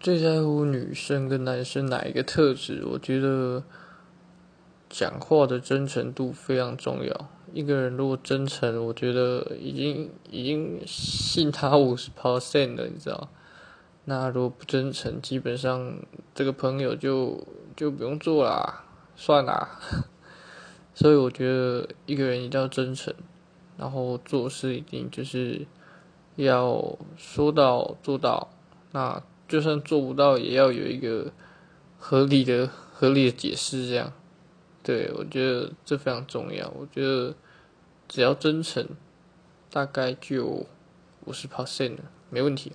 最在乎女生跟男生哪一个特质？我觉得讲话的真诚度非常重要。一个人如果真诚，我觉得已经已经信他五十 percent 了，你知道？那如果不真诚，基本上这个朋友就就不用做啦，算啦。所以我觉得一个人一定要真诚，然后做事一定就是要说到做到。那就算做不到，也要有一个合理的、合理的解释，这样。对我觉得这非常重要。我觉得只要真诚，大概就五十 percent，没问题。